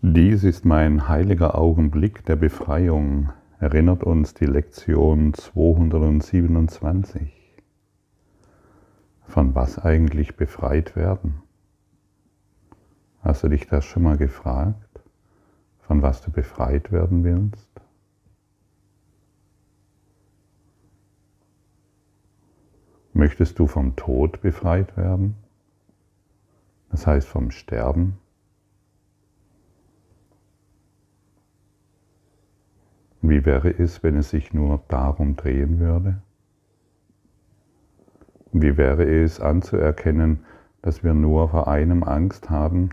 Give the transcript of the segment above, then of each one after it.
Dies ist mein heiliger Augenblick der Befreiung, erinnert uns die Lektion 227. Von was eigentlich befreit werden? Hast du dich das schon mal gefragt, von was du befreit werden willst? Möchtest du vom Tod befreit werden? Das heißt vom Sterben? Wie wäre es, wenn es sich nur darum drehen würde? Wie wäre es anzuerkennen, dass wir nur vor einem Angst haben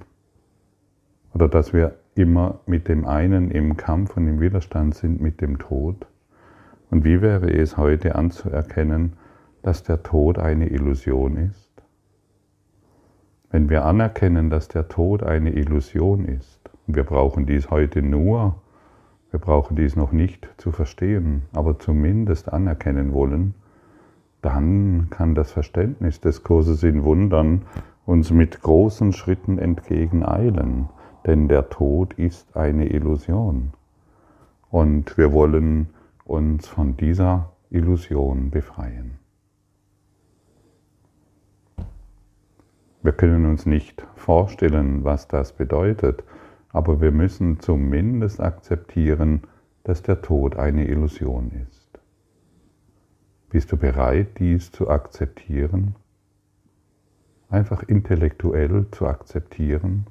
oder dass wir immer mit dem einen im Kampf und im Widerstand sind mit dem Tod? Und wie wäre es heute anzuerkennen, dass der Tod eine Illusion ist? Wenn wir anerkennen, dass der Tod eine Illusion ist, und wir brauchen dies heute nur, wir brauchen dies noch nicht zu verstehen, aber zumindest anerkennen wollen, dann kann das Verständnis des Kurses in Wundern uns mit großen Schritten entgegeneilen, denn der Tod ist eine Illusion. Und wir wollen uns von dieser Illusion befreien. Wir können uns nicht vorstellen, was das bedeutet, aber wir müssen zumindest akzeptieren, dass der Tod eine Illusion ist. Bist du bereit, dies zu akzeptieren? Einfach intellektuell zu akzeptieren?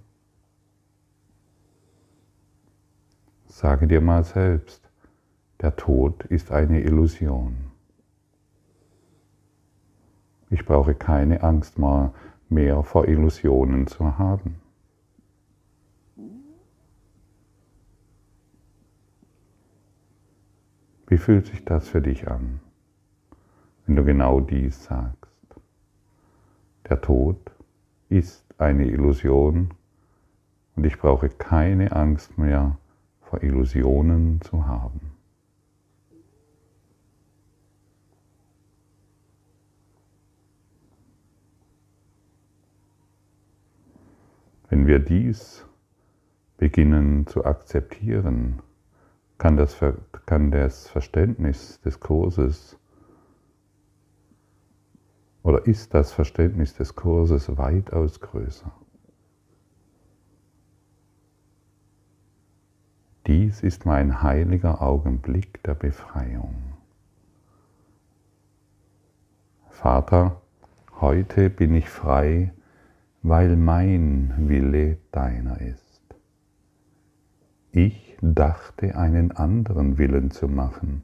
Sage dir mal selbst, der Tod ist eine Illusion. Ich brauche keine Angst mehr vor Illusionen zu haben. Wie fühlt sich das für dich an, wenn du genau dies sagst? Der Tod ist eine Illusion und ich brauche keine Angst mehr vor Illusionen zu haben. Wenn wir dies beginnen zu akzeptieren, kann das, kann das Verständnis des Kurses oder ist das Verständnis des Kurses weitaus größer. Dies ist mein heiliger Augenblick der Befreiung. Vater, heute bin ich frei, weil mein Wille deiner ist. Ich dachte, einen anderen Willen zu machen,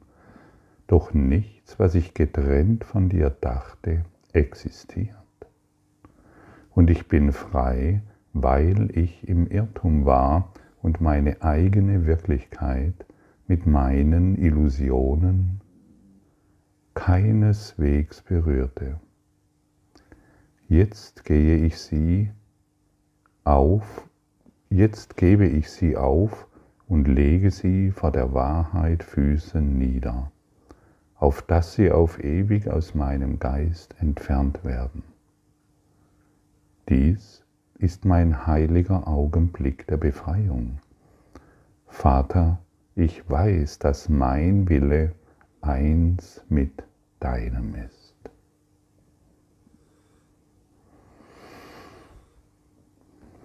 doch nichts, was ich getrennt von dir dachte, existiert. Und ich bin frei, weil ich im Irrtum war und meine eigene Wirklichkeit mit meinen Illusionen keineswegs berührte. Jetzt gehe ich sie auf, jetzt gebe ich sie auf und lege sie vor der Wahrheit Füßen nieder, auf dass sie auf ewig aus meinem Geist entfernt werden. Dies ist mein heiliger Augenblick der Befreiung. Vater, ich weiß, dass mein Wille eins mit deinem ist.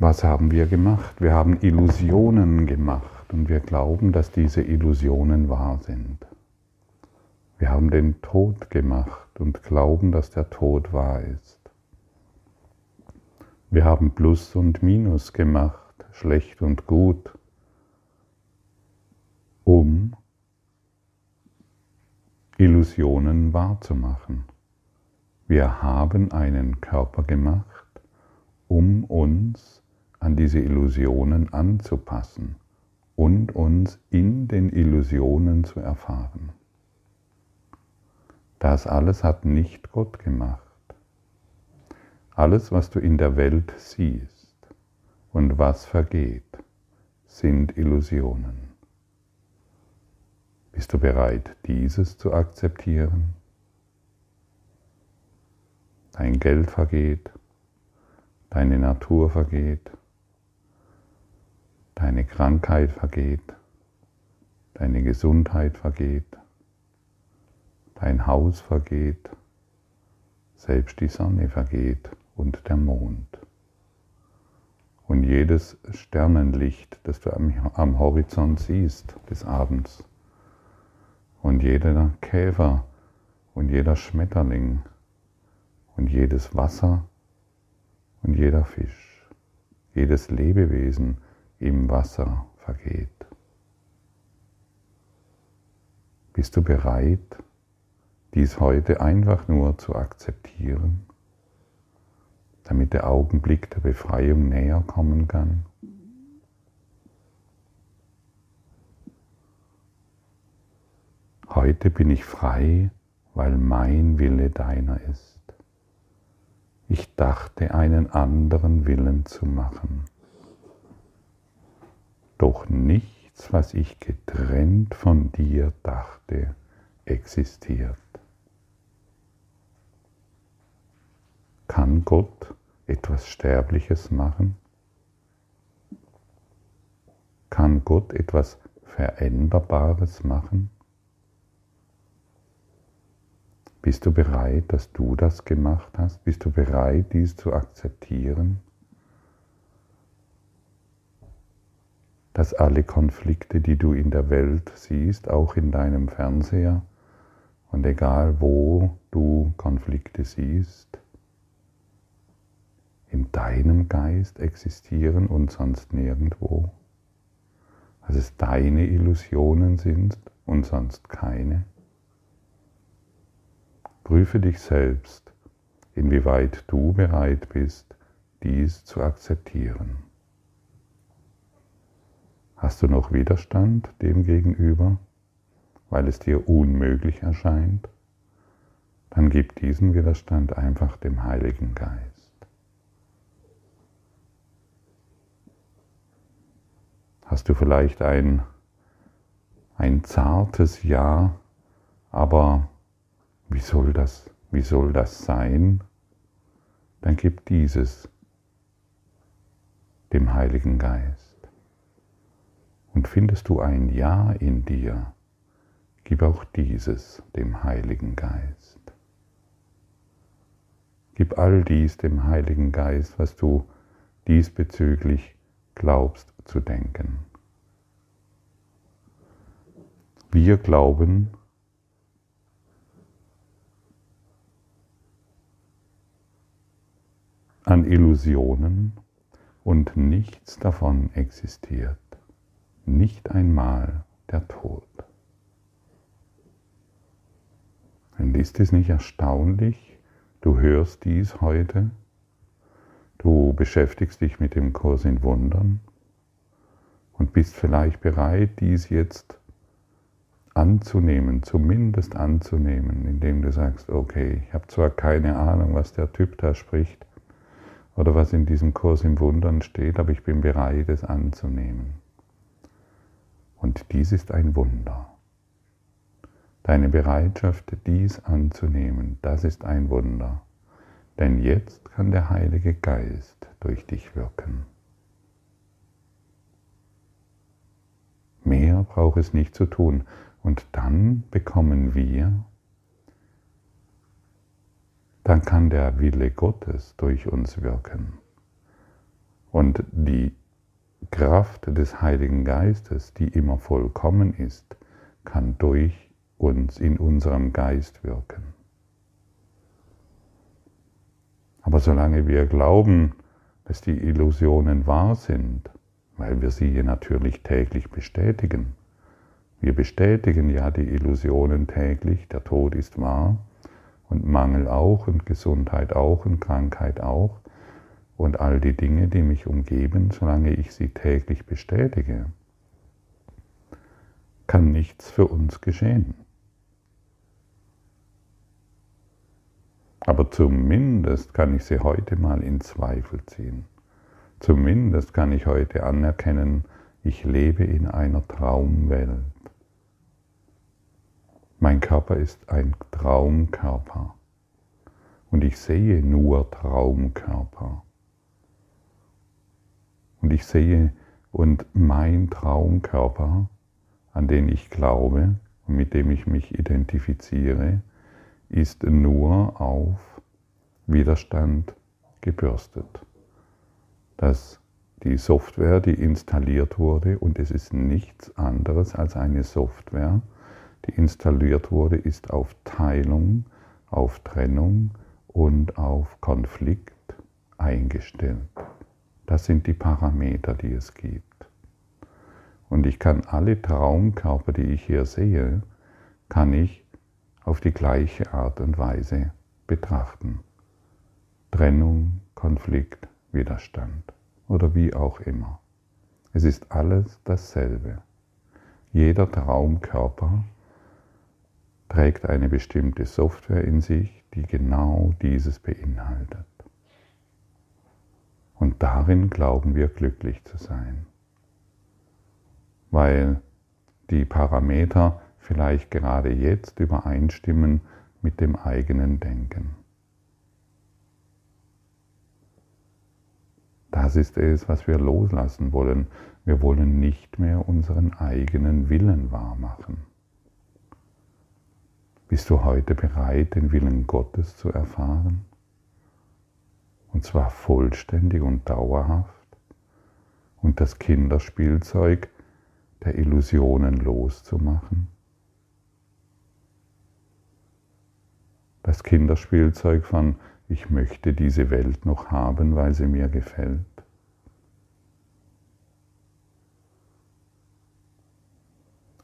Was haben wir gemacht? Wir haben Illusionen gemacht und wir glauben, dass diese Illusionen wahr sind. Wir haben den Tod gemacht und glauben, dass der Tod wahr ist. Wir haben Plus und Minus gemacht, schlecht und gut, um Illusionen wahrzumachen. Wir haben einen Körper gemacht, um uns an diese Illusionen anzupassen und uns in den Illusionen zu erfahren. Das alles hat nicht Gott gemacht. Alles, was du in der Welt siehst und was vergeht, sind Illusionen. Bist du bereit, dieses zu akzeptieren? Dein Geld vergeht, deine Natur vergeht, Deine Krankheit vergeht, deine Gesundheit vergeht, dein Haus vergeht, selbst die Sonne vergeht und der Mond. Und jedes Sternenlicht, das du am, Horizont siehst des Abends, und jeder Käfer und jeder Schmetterling und jedes Wasser und jeder Fisch, jedes Lebewesen im Wasser vergeht. Bist du bereit, dies heute einfach nur zu akzeptieren, damit der Augenblick der Befreiung näher kommen kann? Heute bin ich frei, weil mein Wille deiner ist. Ich dachte, einen anderen Willen zu machen. Doch nichts, was ich getrennt von dir dachte, existiert. Kann Gott etwas Sterbliches machen? Kann Gott etwas Veränderbares machen? Bist du bereit, dass du das gemacht hast? Bist du bereit, dies zu akzeptieren? Dass alle Konflikte, die du in der Welt siehst, auch in deinem Fernseher, und egal wo du Konflikte siehst, in deinem Geist existieren und sonst nirgendwo. Dass es deine Illusionen sind und sonst keine. Prüfe dich selbst, inwieweit du bereit bist, dies zu akzeptieren. Hast du noch Widerstand dem gegenüber, weil es dir unmöglich erscheint? Dann gib diesen Widerstand einfach dem Heiligen Geist. Hast du vielleicht ein, ein zartes Ja, aber wie soll das, wie soll das sein? Dann gib dieses dem Heiligen Geist. Und findest du ein Ja in dir, gib auch dieses dem Heiligen Geist. Gib all dies dem Heiligen Geist, was du diesbezüglich glaubst zu denken. Wir glauben, an Illusionen und nichts davon existiert. Nicht einmal der Tod. Und ist es nicht erstaunlich? Du hörst dies heute, du beschäftigst dich mit dem Kurs in Wundern und bist vielleicht bereit, dies jetzt anzunehmen, zumindest anzunehmen, indem du sagst, okay, ich habe zwar keine Ahnung, was der Typ da spricht, oder was in diesem Kurs im Wundern steht, aber ich bin bereit, es anzunehmen. Und dies ist ein Wunder. Deine Bereitschaft, dies anzunehmen, das ist ein Wunder. Denn jetzt kann der Heilige Geist durch dich wirken. Mehr braucht es nicht zu tun. Und dann bekommen wir dann kann der Wille Gottes durch uns wirken. Und die Kraft des Heiligen Geistes, die immer vollkommen ist, kann durch uns in unserem Geist wirken. Aber solange wir glauben, dass die Illusionen wahr sind, weil wir sie natürlich täglich bestätigen, wir bestätigen ja die Illusionen täglich, der Tod ist wahr, und Mangel auch und Gesundheit auch und Krankheit auch und all die Dinge, die mich umgeben, solange ich sie täglich bestätige, kann nichts für uns geschehen. Aber zumindest kann ich sie heute mal in Zweifel ziehen. Zumindest kann ich heute anerkennen, ich lebe in einer Traumwelt. Mein Körper ist ein Traumkörper und ich sehe nur Traumkörper. Und ich sehe Und mein Traumkörper, an den ich glaube und mit dem ich mich identifiziere, ist nur auf Widerstand gebürstet. Dass die Software, die installiert wurde, und es ist nichts anderes als eine Software, die installiert wurde, ist auf Teilung, auf Trennung und auf Konflikt eingestellt. Das sind die Parameter, die es gibt. Und ich kann alle Traumkörper, die ich hier sehe, kann ich auf die gleiche Art und Weise betrachten. Trennung, Konflikt, Widerstand oder wie auch immer. Es ist alles dasselbe. Jeder Traumkörper trägt eine bestimmte Software in sich, die genau dieses beinhaltet. Und darin glauben wir glücklich zu sein, weil die Parameter vielleicht gerade jetzt übereinstimmen mit dem eigenen Denken. Das ist es, was wir loslassen wollen. Wir wollen nicht mehr unseren eigenen Willen wahrmachen. Bist du heute bereit, den Willen Gottes zu erfahren? Und zwar vollständig und dauerhaft. Und das Kinderspielzeug der Illusionen loszumachen. Das Kinderspielzeug von ich möchte diese Welt noch haben, weil sie mir gefällt.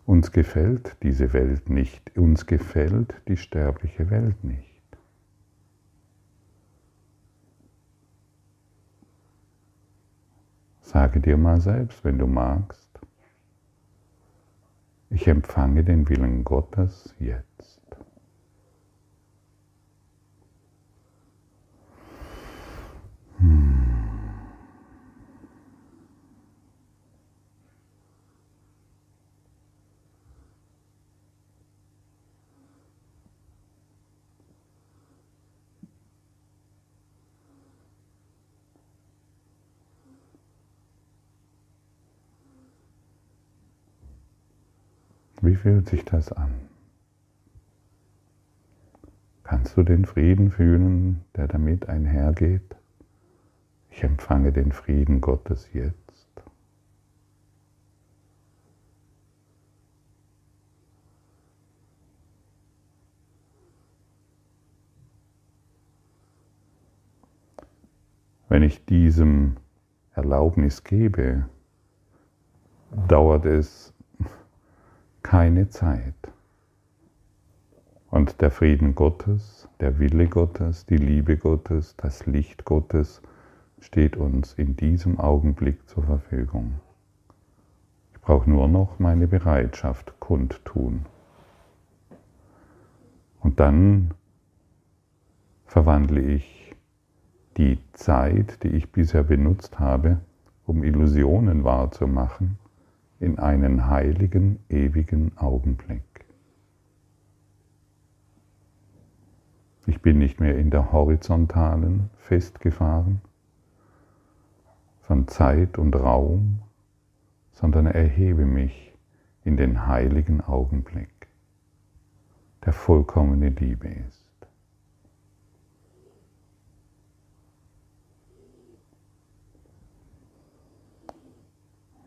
Uns gefällt diese Welt nicht, uns gefällt die sterbliche Welt nicht. Sage dir mal selbst, wenn du magst, ich empfange den Willen Gottes jetzt. Wie fühlt sich das an? Kannst du den Frieden fühlen, der damit einhergeht? Ich empfange den Frieden Gottes jetzt. Wenn ich diesem Erlaubnis gebe, dauert es keine Zeit. Und der Frieden Gottes, der Wille Gottes, die Liebe Gottes, das Licht Gottes steht uns in diesem Augenblick zur Verfügung. Ich brauche nur noch meine Bereitschaft kundtun. Und dann verwandle ich die Zeit, die ich bisher benutzt habe, um Illusionen wahrzumachen, in einen heiligen, ewigen Augenblick. Ich bin nicht mehr in der horizontalen festgefahren von Zeit und Raum, sondern erhebe mich in den heiligen Augenblick, der vollkommene Liebe ist.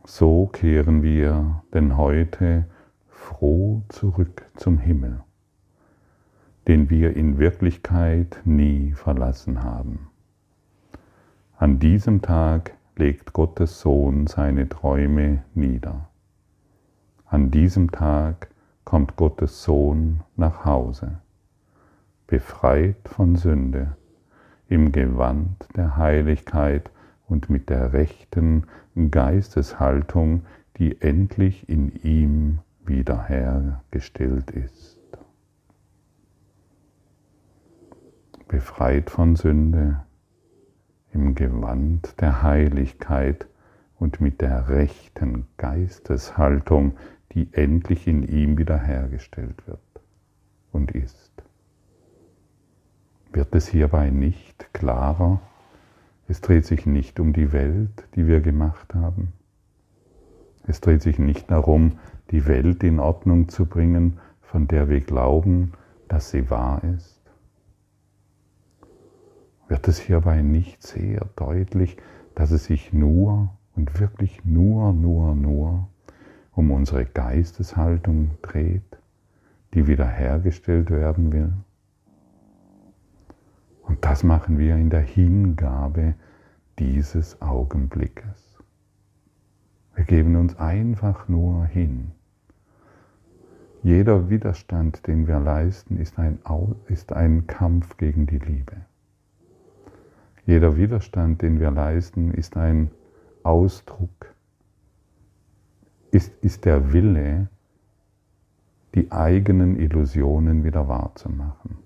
So kehren wir denn heute froh zurück zum Himmel, den wir in Wirklichkeit nie verlassen haben. An diesem Tag legt Gottes Sohn seine Träume nieder. An diesem Tag kommt Gottes Sohn nach Hause, befreit von Sünde, im Gewand der Heiligkeit und mit der rechten Geisteshaltung, die endlich in ihm wiederhergestellt ist. Befreit von Sünde, im Gewand der Heiligkeit und mit der rechten Geisteshaltung, die endlich in ihm wiederhergestellt wird und ist. Wird es hierbei nicht klarer, es dreht sich nicht um die Welt, die wir gemacht haben. Es dreht sich nicht darum, die Welt in Ordnung zu bringen, von der wir glauben, dass sie wahr ist. Wird es hierbei nicht sehr deutlich, dass es sich nur und wirklich nur, nur, nur um unsere Geisteshaltung dreht, die wiederhergestellt werden will? Und das machen wir in der Hingabe dieses Augenblickes. Wir geben uns einfach nur hin. Jeder Widerstand, den wir leisten, ist ein, ist ein Kampf gegen die Liebe. Jeder Widerstand, den wir leisten, ist ein Ausdruck, ist, ist der Wille, die eigenen Illusionen wieder wahrzumachen.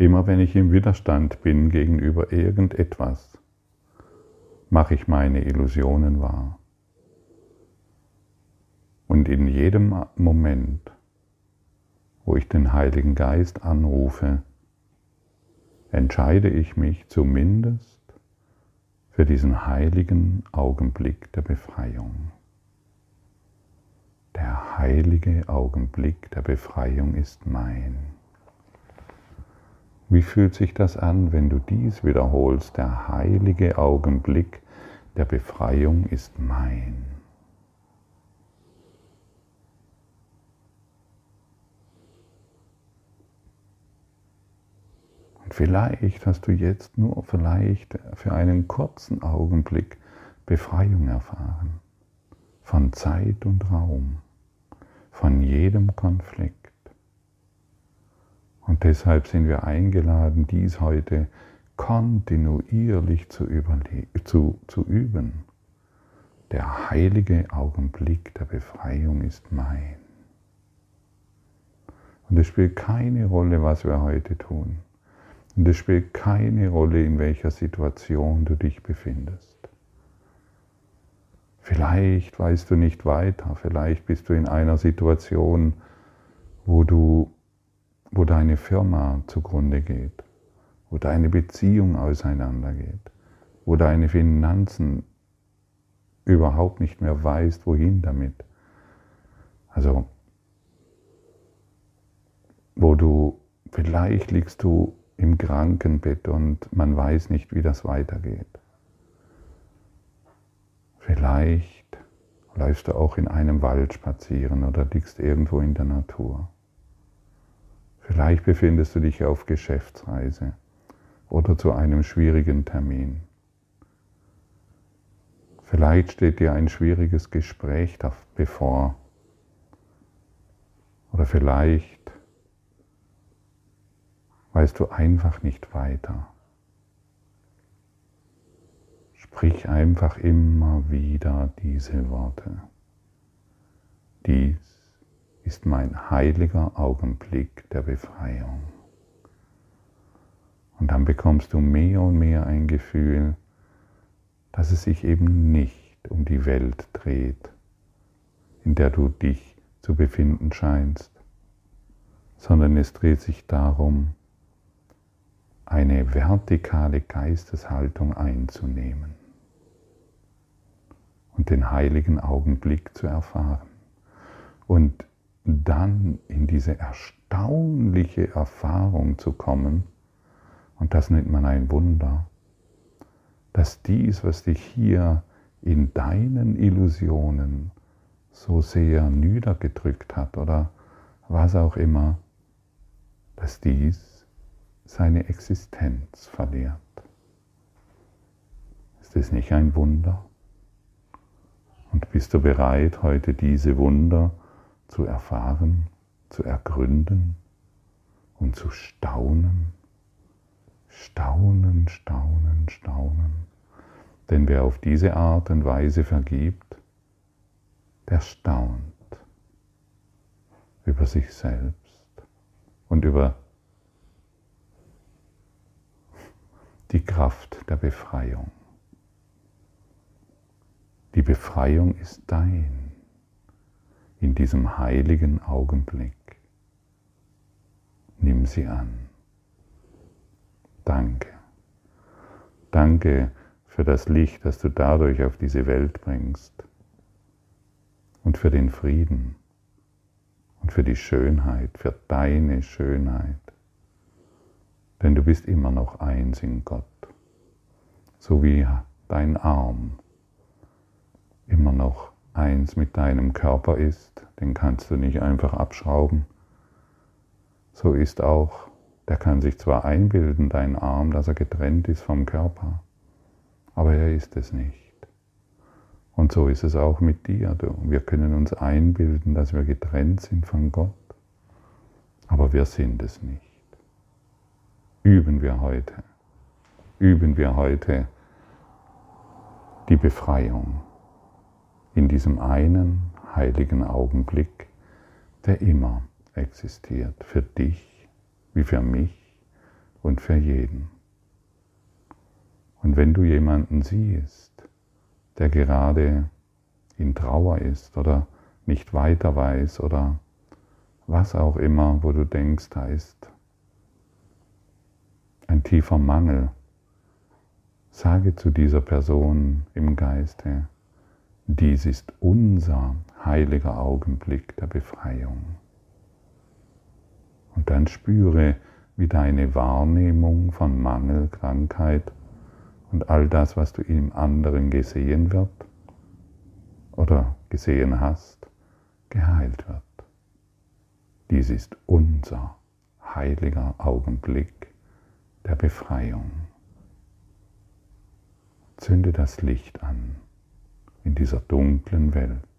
Immer wenn ich im Widerstand bin gegenüber irgendetwas, mache ich meine Illusionen wahr. Und in jedem Moment, wo ich den Heiligen Geist anrufe, entscheide ich mich zumindest für diesen heiligen Augenblick der Befreiung. Der heilige Augenblick der Befreiung ist mein. Wie fühlt sich das an, wenn du dies wiederholst? Der heilige Augenblick der Befreiung ist mein. Und vielleicht hast du jetzt nur vielleicht für einen kurzen Augenblick Befreiung erfahren von Zeit und Raum, von jedem Konflikt. Und deshalb sind wir eingeladen, dies heute kontinuierlich zu, zu, zu üben. Der heilige Augenblick der Befreiung ist mein. Und es spielt keine Rolle, was wir heute tun. Und es spielt keine Rolle, in welcher Situation du dich befindest. Vielleicht weißt du nicht weiter, vielleicht bist du in einer Situation, wo du wo deine Firma zugrunde geht, wo deine Beziehung auseinandergeht, wo deine Finanzen überhaupt nicht mehr weißt, wohin damit. Also, wo du, vielleicht liegst du im Krankenbett und man weiß nicht, wie das weitergeht. Vielleicht läufst du auch in einem Wald spazieren oder liegst irgendwo in der Natur. Vielleicht befindest du dich auf Geschäftsreise oder zu einem schwierigen Termin. Vielleicht steht dir ein schwieriges Gespräch bevor. Oder vielleicht weißt du einfach nicht weiter. Sprich einfach immer wieder diese Worte. Dies ist mein heiliger Augenblick der Befreiung. Und dann bekommst du mehr und mehr ein Gefühl, dass es sich eben nicht um die Welt dreht, in der du dich zu befinden scheinst, sondern es dreht sich darum, eine vertikale Geisteshaltung einzunehmen und den heiligen Augenblick zu erfahren. Und dann in diese erstaunliche Erfahrung zu kommen, und das nennt man ein Wunder, dass dies, was dich hier in deinen Illusionen so sehr niedergedrückt hat oder was auch immer, dass dies seine Existenz verliert. Ist es nicht ein Wunder? Und bist du bereit, heute diese Wunder zu erfahren, zu ergründen und zu staunen. Staunen, staunen, staunen. Denn wer auf diese Art und Weise vergibt, der staunt über sich selbst und über die Kraft der Befreiung. Die Befreiung ist dein in diesem heiligen Augenblick. Nimm sie an. Danke. Danke für das Licht, das du dadurch auf diese Welt bringst. und für den Frieden und für die Schönheit, für deine Schönheit. Denn du bist immer noch eins in Gott, so wie dein Arm immer noch eins mit deinem Körper ist, den kannst du nicht einfach abschrauben. So ist auch, der kann sich zwar einbilden, dein Arm, dass er getrennt ist vom Körper, aber er ist es nicht. Und so ist es auch mit dir. Wir können uns einbilden, dass wir getrennt sind von Gott, aber wir sind es nicht. Üben wir heute, üben wir heute die Befreiung in diesem einen heiligen Augenblick, der immer existiert, für dich wie für mich und für jeden. Und wenn du jemanden siehst, der gerade in Trauer ist oder nicht weiter weiß oder was auch immer, wo du denkst, da ist ein tiefer Mangel, sage zu dieser Person im Geiste, dies ist unser heiliger Augenblick der Befreiung. Und dann spüre, wie deine Wahrnehmung von Mangel, Krankheit und all das, was du im anderen gesehen wird oder gesehen hast, geheilt wird. Dies ist unser heiliger Augenblick der Befreiung. Zünde das Licht an in dieser dunklen Welt.